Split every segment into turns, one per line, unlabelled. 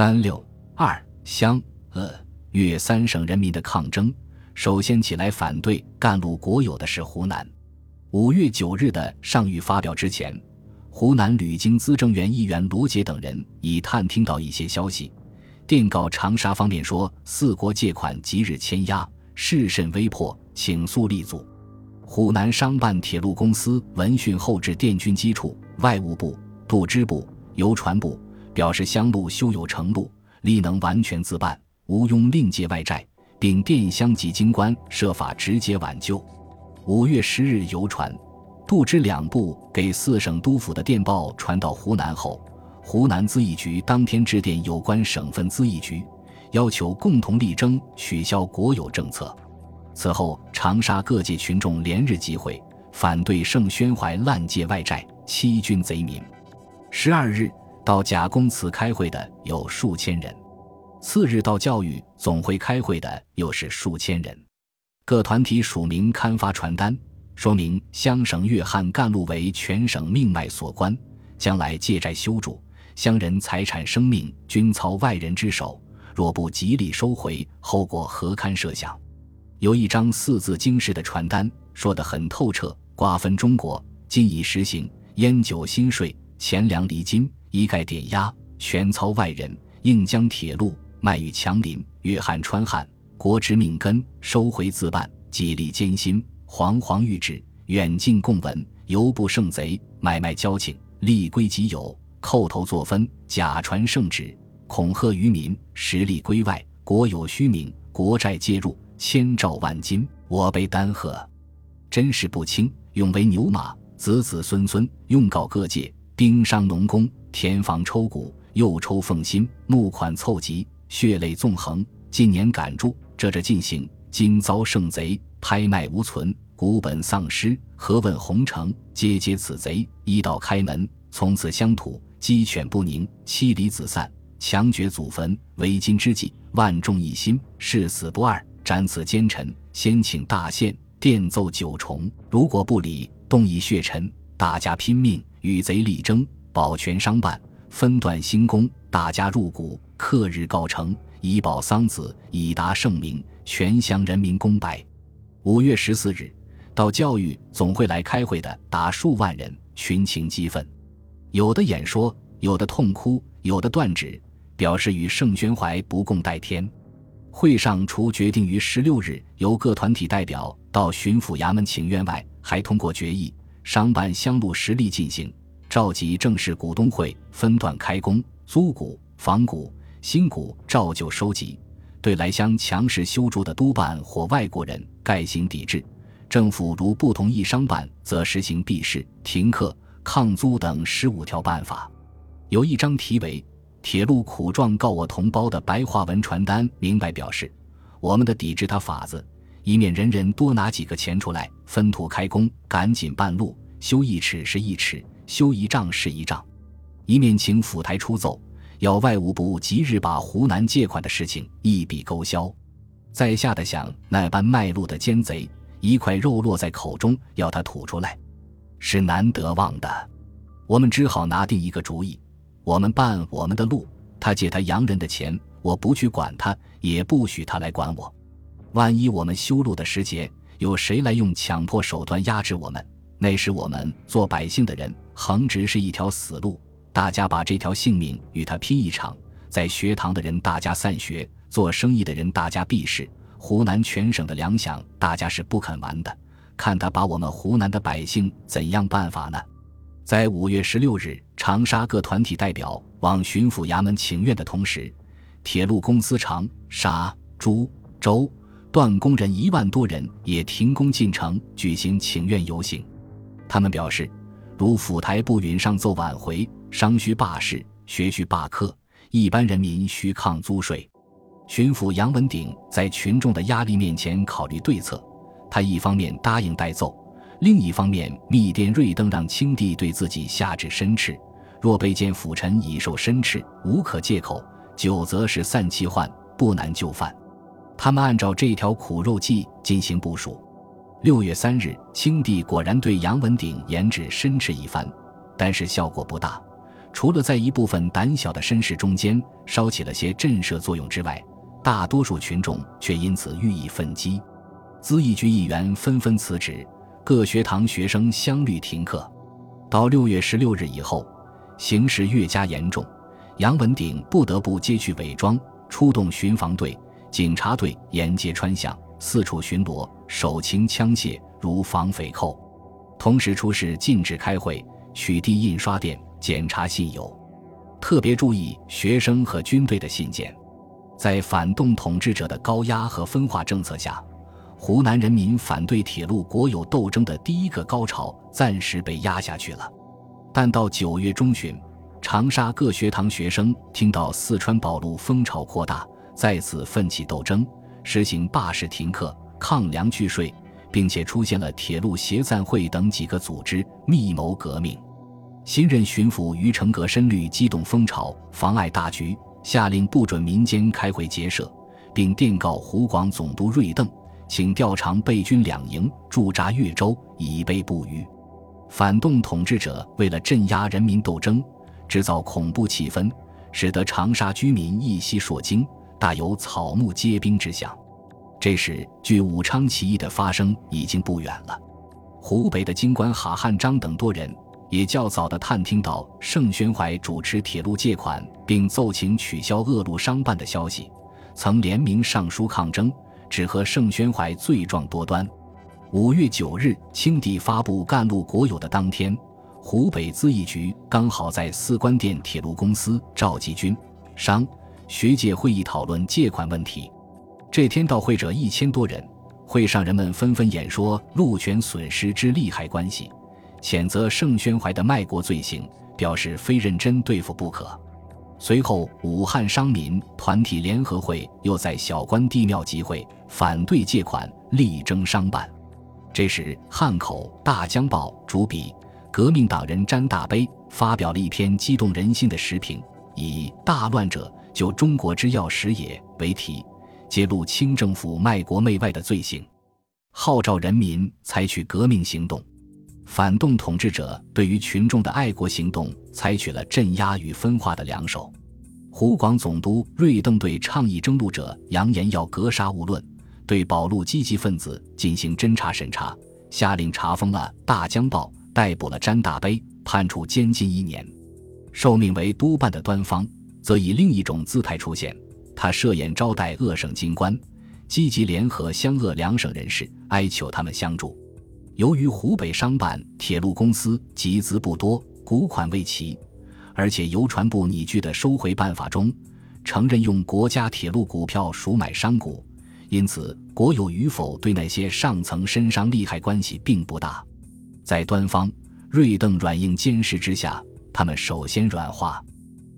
三六二湘鄂粤三省人民的抗争，首先起来反对赣路国有的是湖南。五月九日的上谕发表之前，湖南旅京资政院议员罗杰等人已探听到一些消息，电告长沙方面说：“四国借款即日签押，事甚危迫，请速立足。”湖南商办铁路公司闻讯后至电军机处、外务部、度支部、邮传部。表示乡路修有成路，力能完全自办，无庸另借外债，并电乡及京官设法直接挽救。五月十日邮传，杜支两部给四省督府的电报传到湖南后，湖南咨议局当天致电有关省份咨议局，要求共同力争取消国有政策。此后，长沙各界群众连日集会，反对盛宣怀滥借外债，欺君贼民。十二日。到贾公祠开会的有数千人，次日到教育总会开会的又是数千人。各团体署名刊发传单，说明湘省粤汉干路为全省命脉所关，将来借债修筑，乡人财产生命均操外人之手，若不极力收回，后果何堪设想？有一张四字经式的传单，说得很透彻，瓜分中国，今已实行烟酒新税，钱粮离金。一概点压，全操外人，应将铁路卖与强邻、约翰、川汉，国之命根，收回自办，极力艰辛，惶惶欲止，远近共闻，犹不胜贼，买卖交情，立归己有，叩头作分，假传圣旨，恐吓于民，实力归外，国有虚名，国债介入，千兆万金，我辈丹贺，真是不轻，永为牛马，子子孙孙，用告各界，兵商农工。田房抽谷，又抽奉心，募款凑集，血泪纵横。今年赶住，这这进行，今遭圣贼，拍卖无存，股本丧失。何问红尘？皆皆此贼，一道开门，从此乡土鸡犬不宁，妻离子散，强掘祖坟。为今之计，万众一心，誓死不二，斩此奸臣。先请大宪电奏九重，如果不理，动以血尘。大家拼命与贼力争。保全商办，分段兴工，大家入股，克日告成，以保桑梓，以达盛名，全乡人民公百。五月十四日，到教育总会来开会的达数万人，群情激愤，有的演说，有的痛哭，有的断指，表示与盛宣怀不共戴天。会上除决定于十六日由各团体代表到巡抚衙门请愿外，还通过决议，商办乡路实力进行。召集正式股东会，分段开工、租股、房股、新股，照旧收集。对来乡强势修筑的督办或外国人，概行抵制。政府如不同意商办，则实行闭市、停课、抗租等十五条办法。有一张题为“铁路苦状告我同胞”的白话文传单，明白表示我们的抵制他法子，以免人人多拿几个钱出来分土开工，赶紧办路，修一尺是一尺。修一丈是一丈，一面请府台出奏，要外务部即日把湖南借款的事情一笔勾销。在下的想，那般卖路的奸贼，一块肉落在口中，要他吐出来，是难得忘的。我们只好拿定一个主意：我们办我们的路，他借他洋人的钱，我不去管他，也不许他来管我。万一我们修路的时节，有谁来用强迫手段压制我们？那时我们做百姓的人，横直是一条死路。大家把这条性命与他拼一场，在学堂的人大家散学，做生意的人大家避世。湖南全省的粮饷，大家是不肯完的。看他把我们湖南的百姓怎样办法呢？在五月十六日，长沙各团体代表往巡抚衙门请愿的同时，铁路公司长沙、株洲段工人一万多人也停工进城，举行请愿游行。他们表示，如府台不允上奏挽回，商需罢市，学需罢课，一般人民需抗租税。巡抚杨文鼎在群众的压力面前考虑对策，他一方面答应代奏，另一方面密电瑞登让清帝对自己下旨申斥，若被见辅臣已受申斥，无可借口，久则是散其患，不难就范。他们按照这条苦肉计进行部署。六月三日，清帝果然对杨文鼎严旨申斥一番，但是效果不大。除了在一部分胆小的绅士中间烧起了些震慑作用之外，大多数群众却因此予以愤激。资议局议员纷纷辞职，各学堂学生相率停课。到六月十六日以后，形势越加严重，杨文鼎不得不揭去伪装，出动巡防队、警察队沿街穿巷，四处巡逻，手擎枪械，如防匪寇。同时出示禁止开会、取缔印刷店、检查信邮，特别注意学生和军队的信件。在反动统治者的高压和分化政策下。湖南人民反对铁路国有斗争的第一个高潮暂时被压下去了，但到九月中旬，长沙各学堂学生听到四川保路风潮扩大，再次奋起斗争，实行罢市停课、抗粮拒税，并且出现了铁路协赞会等几个组织密谋革命。新任巡抚于成革深虑激动风潮，妨碍大局，下令不准民间开会结社，并电告湖广总督瑞邓。请调长备军两营驻扎越州，以备不虞。反动统治者为了镇压人民斗争，制造恐怖气氛，使得长沙居民一夕烁惊，大有草木皆兵之象。这时，距武昌起义的发生已经不远了。湖北的京官哈汉章等多人也较早地探听到盛宣怀主持铁路借款，并奏请取消恶路商办的消息，曾联名上书抗争。只和盛宣怀罪状多端。五月九日，清帝发布干路国有的当天，湖北资议局刚好在四官店铁路公司召集军商学界会议讨论借款问题。这天到会者一千多人，会上人们纷纷演说路权损失之利害关系，谴责盛宣怀的卖国罪行，表示非认真对付不可。随后，武汉商民团体联合会又在小关帝庙集会，反对借款，力争商办。这时，汉口《大江报》主笔革命党人詹大悲发表了一篇激动人心的时评，以“大乱者，就中国之要始也”为题，揭露清政府卖国媚外的罪行，号召人民采取革命行动。反动统治者对于群众的爱国行动采取了镇压与分化的两手。湖广总督瑞邓对倡议征路者扬言要格杀勿论，对保路积极分子进行侦查审查，下令查封了《大江报》，逮捕了詹大悲，判处监禁一年。受命为督办的端方则以另一种姿态出现，他设宴招待鄂省京官，积极联合湘鄂两省人士，哀求他们相助。由于湖北商办铁路公司集资不多，股款未齐，而且邮传部拟具的收回办法中承认用国家铁路股票赎买商股，因此国有与否对那些上层绅商利害关系并不大。在端方、瑞邓软硬兼施之下，他们首先软化，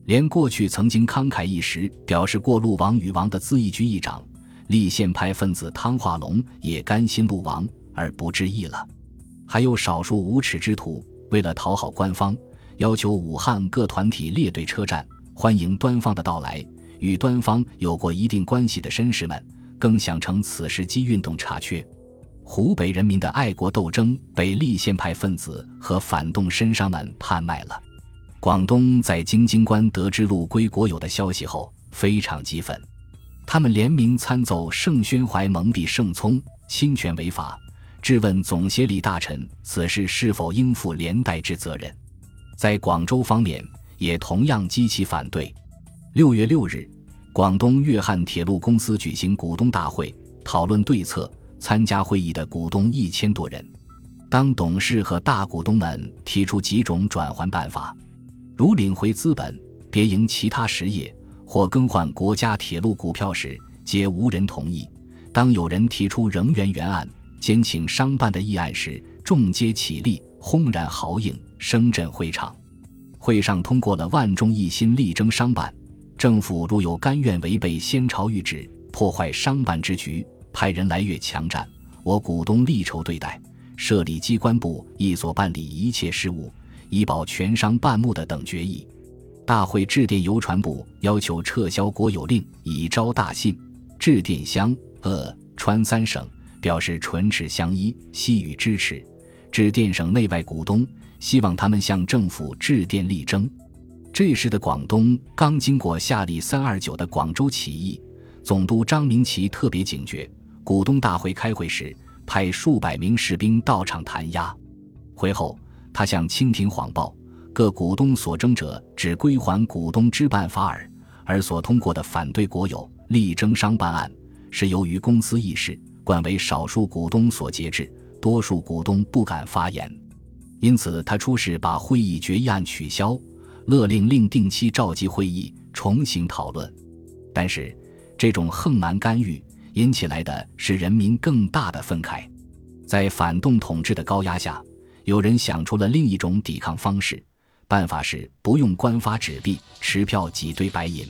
连过去曾经慷慨一时表示过路王与王的资议局议长、立宪派分子汤化龙也甘心路王。而不致意了，还有少数无耻之徒，为了讨好官方，要求武汉各团体列队车站，欢迎端方的到来。与端方有过一定关系的绅士们，更想乘此时机运动查缺。湖北人民的爱国斗争被立宪派分子和反动绅商们拍卖了。广东在京津关得知路归国有的消息后，非常激愤，他们联名参奏盛宣怀蒙蔽盛聪，侵权违法。质问总协理大臣此事是否应负连带之责任，在广州方面也同样激起反对。六月六日，广东粤汉铁路公司举行股东大会，讨论对策。参加会议的股东一千多人。当董事和大股东们提出几种转换办法，如领回资本、别营其他实业或更换国家铁路股票时，皆无人同意。当有人提出仍原原案。兼请商办的议案时，众皆起立，轰然豪应，声震会场。会上通过了万众一心力争商办。政府若有甘愿违背先朝谕旨，破坏商办之局，派人来越强占，我股东力筹对待，设立机关部，一所办理一切事务，以保全商半目的等决议。大会致电邮传部，要求撤销国有令，以招大信。致电湘鄂川三省。表示唇齿相依，悉予支持。致电省内外股东，希望他们向政府致电力争。这时的广东刚经过夏历三二九的广州起义，总督张明奇特别警觉。股东大会开会时，派数百名士兵到场弹压。会后，他向清廷谎报，各股东所争者只归还股东之办法尔，而所通过的反对国有力争商办案，是由于公司议事，惯为少数股东所节制，多数股东不敢发言。因此，他出示把会议决议案取消。勒令另定期召集会议，重新讨论。但是，这种横蛮干预引起来的是人民更大的愤慨。在反动统治的高压下，有人想出了另一种抵抗方式，办法是不用官发纸币，持票挤兑白银。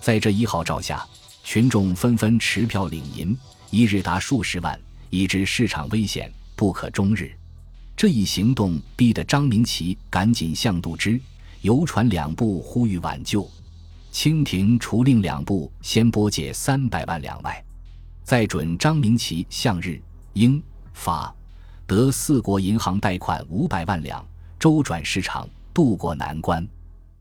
在这一号召下，群众纷纷持票领银，一日达数十万，以致市场危险，不可终日。这一行动逼得张明奇赶紧向度之。游船两部呼吁挽救，清廷除令两部先拨借三百万两外，再准张明奇向日、英、法、得四国银行贷款五百万两，周转市场，渡过难关。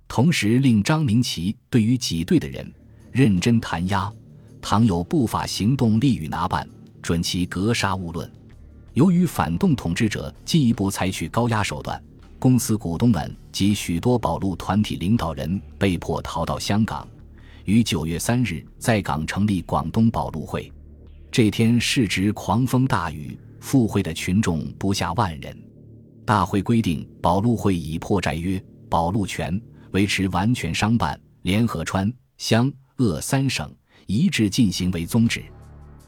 同时令张明奇对于挤兑的人认真弹压，倘有不法行动，立予拿办，准其格杀勿论。由于反动统治者进一步采取高压手段。公司股东们及许多保路团体领导人被迫逃到香港，于九月三日在港成立广东保路会。这天市值狂风大雨，赴会的群众不下万人。大会规定，保路会以破债约、保路权、维持完全商办、联合川湘鄂三省一致进行为宗旨。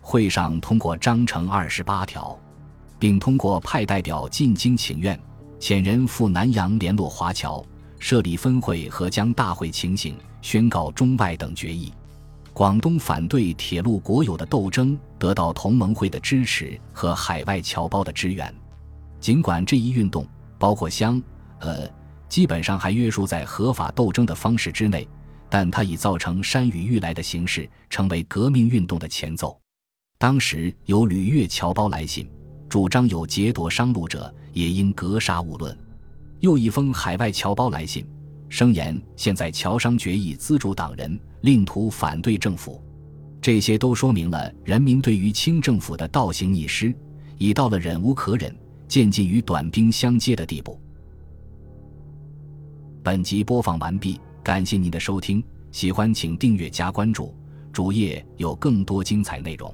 会上通过章程二十八条，并通过派代表进京请愿。遣人赴南洋联络华侨，设立分会和将大会情形宣告中外等决议。广东反对铁路国有的斗争得到同盟会的支持和海外侨胞的支援。尽管这一运动包括湘呃，基本上还约束在合法斗争的方式之内，但它已造成山雨欲来的形势，成为革命运动的前奏。当时有旅越侨胞来信。主张有劫夺商路者，也应格杀勿论。又一封海外侨胞来信，声言现在侨商决议资助党人，另图反对政府。这些都说明了人民对于清政府的倒行逆施，已到了忍无可忍、渐近于短兵相接的地步。本集播放完毕，感谢您的收听，喜欢请订阅加关注，主页有更多精彩内容。